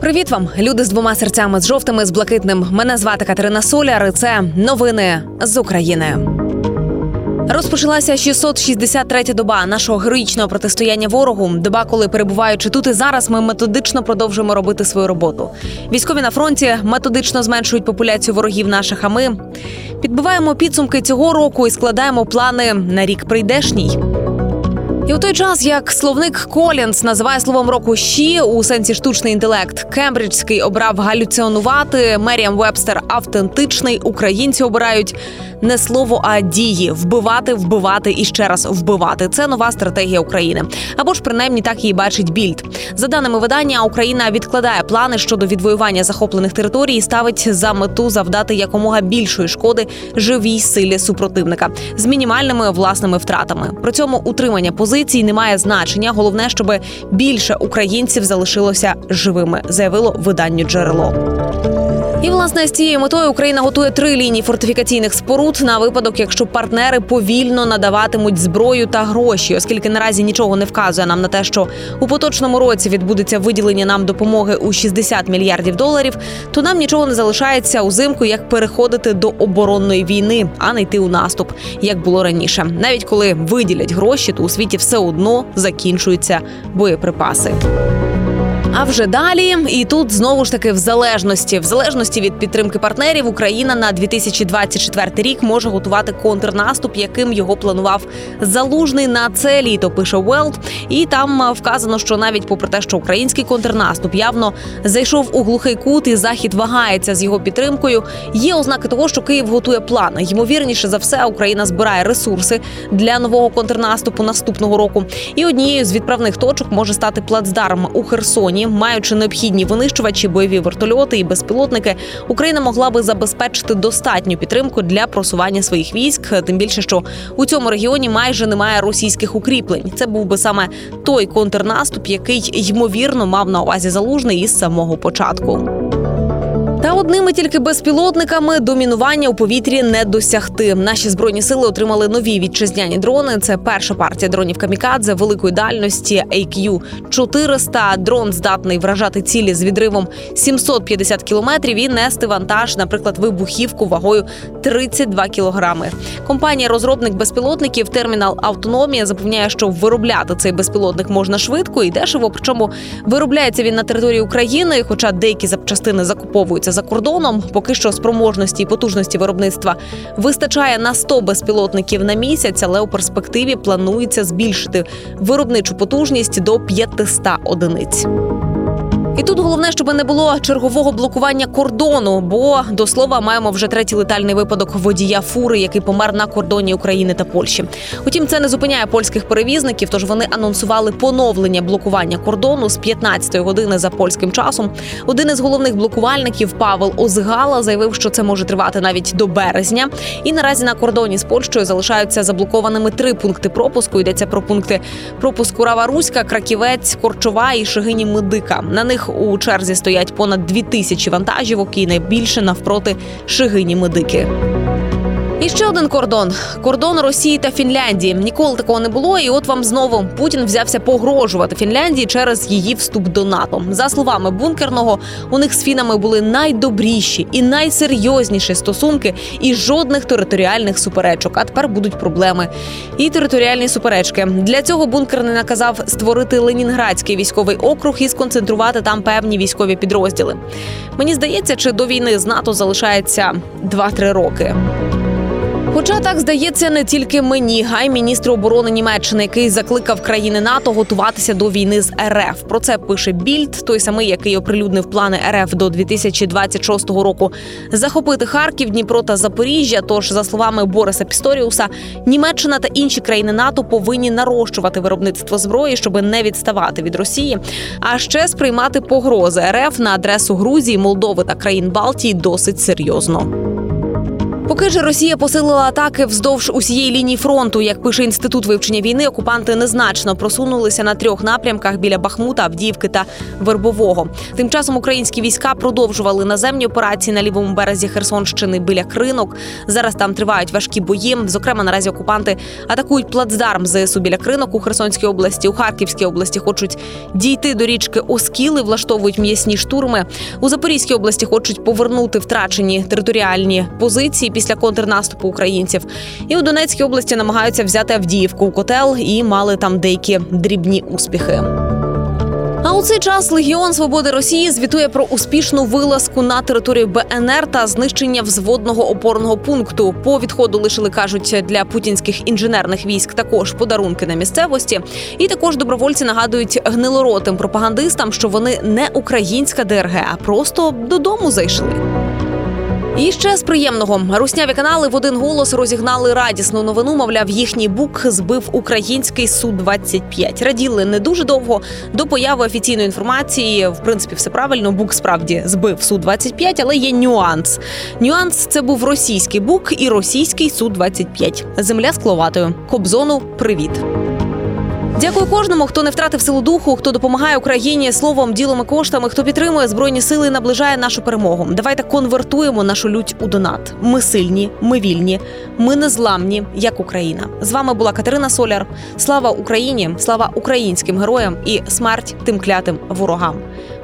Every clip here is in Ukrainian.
Привіт вам, люди з двома серцями з жовтими з блакитним. Мене звати Катерина Соляр. і Це новини з України. Розпочалася 663-я доба нашого героїчного протистояння ворогу. Доба, коли перебуваючи тут і зараз, ми методично продовжуємо робити свою роботу. Військові на фронті методично зменшують популяцію ворогів наших. А ми підбиваємо підсумки цього року і складаємо плани на рік прийдешній. І у той час, як словник Колінс називає словом року «щі» у сенсі штучний інтелект, Кембриджський обрав галюціонувати, Меріам Вебстер автентичний. Українці обирають не слово, а дії вбивати, вбивати і ще раз вбивати. Це нова стратегія України. Або ж принаймні так її бачить більд. За даними видання, Україна відкладає плани щодо відвоювання захоплених територій і ставить за мету завдати якомога більшої шкоди живій силі супротивника з мінімальними власними втратами. При цьому утримання позицій не має значення. Головне, щоб більше українців залишилося живими, заявило виданню джерело. І власне з цією метою Україна готує три лінії фортифікаційних споруд на випадок, якщо партнери повільно надаватимуть зброю та гроші, оскільки наразі нічого не вказує нам на те, що у поточному році відбудеться виділення нам допомоги у 60 мільярдів доларів, то нам нічого не залишається узимку, як переходити до оборонної війни, а не йти у наступ, як було раніше. Навіть коли виділять гроші, то у світі все одно закінчуються боєприпаси. А вже далі, і тут знову ж таки в залежності, в залежності від підтримки партнерів, Україна на 2024 рік може готувати контрнаступ, яким його планував залужний на це літо. Пише Велд. І там вказано, що навіть попри те, що український контрнаступ явно зайшов у глухий кут, і захід вагається з його підтримкою. Є ознаки того, що Київ готує плани. Ймовірніше за все, Україна збирає ресурси для нового контрнаступу наступного року. І однією з відправних точок може стати плацдарм у Херсоні маючи необхідні винищувачі, бойові вертольоти і безпілотники, Україна могла би забезпечити достатню підтримку для просування своїх військ. Тим більше, що у цьому регіоні майже немає російських укріплень. Це був би саме той контрнаступ, який ймовірно мав на увазі залужний із самого початку. Та одними тільки безпілотниками домінування у повітрі не досягти. Наші збройні сили отримали нові вітчизняні дрони. Це перша партія дронів камікадзе великої дальності AQ 400 Дрон здатний вражати цілі з відривом 750 кілометрів і нести вантаж, наприклад, вибухівку вагою 32 кілограми. Компанія розробник безпілотників Термінал Автономія запевняє, що виробляти цей безпілотник можна швидко і дешево. Причому виробляється він на території України, хоча деякі запчастини закуповуються знаходяться за кордоном. Поки що спроможності і потужності виробництва вистачає на 100 безпілотників на місяць, але у перспективі планується збільшити виробничу потужність до 500 одиниць. І тут головне, щоб не було чергового блокування кордону, бо до слова маємо вже третій летальний випадок водія фури, який помер на кордоні України та Польщі. Утім, це не зупиняє польських перевізників, тож вони анонсували поновлення блокування кордону з 15-ї години за польським часом. Один із головних блокувальників Павел Озгала заявив, що це може тривати навіть до березня. І наразі на кордоні з Польщею залишаються заблокованими три пункти пропуску. Йдеться про пункти пропуску Рава Руська, Краківець, Корчова і Шигині Медика. На у черзі стоять понад дві тисячі вантажівок і найбільше навпроти Шигині Медики. Ще один кордон кордон Росії та Фінляндії. Ніколи такого не було. І от вам знову Путін взявся погрожувати Фінляндії через її вступ до НАТО. За словами бункерного, у них з фінами були найдобріші і найсерйозніші стосунки, і жодних територіальних суперечок. А тепер будуть проблеми. І територіальні суперечки для цього бункерний наказав створити Ленінградський військовий округ і сконцентрувати там певні військові підрозділи. Мені здається, чи до війни з НАТО залишається 2-3 роки. Хоча так здається не тільки мені, а й міністру оборони Німеччини, який закликав країни НАТО готуватися до війни з РФ. Про це пише Більд, той самий, який оприлюднив плани РФ до 2026 року. Захопити Харків, Дніпро та Запоріжжя. Тож, за словами Бориса Пісторіуса, Німеччина та інші країни НАТО повинні нарощувати виробництво зброї, щоб не відставати від Росії, а ще сприймати погрози РФ на адресу Грузії, Молдови та країн Балтії досить серйозно. Поки ж Росія посилила атаки вздовж усієї лінії фронту, як пише інститут вивчення війни, окупанти незначно просунулися на трьох напрямках біля Бахмута, Авдіївки та Вербового. Тим часом українські війська продовжували наземні операції на лівому березі Херсонщини біля Кринок. Зараз там тривають важкі бої. Зокрема, наразі окупанти атакують плацдарм ЗСУ біля Кринок у Херсонській області. У Харківській області хочуть дійти до річки Оскіли, влаштовують м'ясні штурми. У Запорізькій області хочуть повернути втрачені територіальні позиції після контрнаступу українців. І у Донецькій області намагаються взяти Авдіївку у котел і мали там деякі дрібні успіхи. А у цей час Легіон Свободи Росії звітує про успішну вилазку на територію БНР та знищення взводного опорного пункту. По відходу лишили кажуть для путінських інженерних військ також подарунки на місцевості. І також добровольці нагадують гнилоротим пропагандистам, що вони не українська ДРГ, а просто додому зайшли. І ще з приємного русняві канали в один голос розігнали радісну новину. Мовляв, їхній бук збив український су 25 Раділи не дуже довго до появи офіційної інформації. В принципі, все правильно. Бук справді збив су 25 але є нюанс. Нюанс це був російський бук і російський су 25 Земля з кловатою. Кобзону, привіт. Дякую кожному, хто не втратив силу духу, хто допомагає Україні словом, ділом і коштами, хто підтримує збройні сили і наближає нашу перемогу. Давайте конвертуємо нашу лють у донат. Ми сильні, ми вільні, ми незламні, як Україна. З вами була Катерина Соляр. Слава Україні! Слава українським героям і смерть тим клятим ворогам.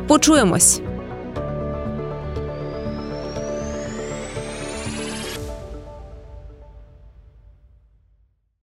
Почуємось.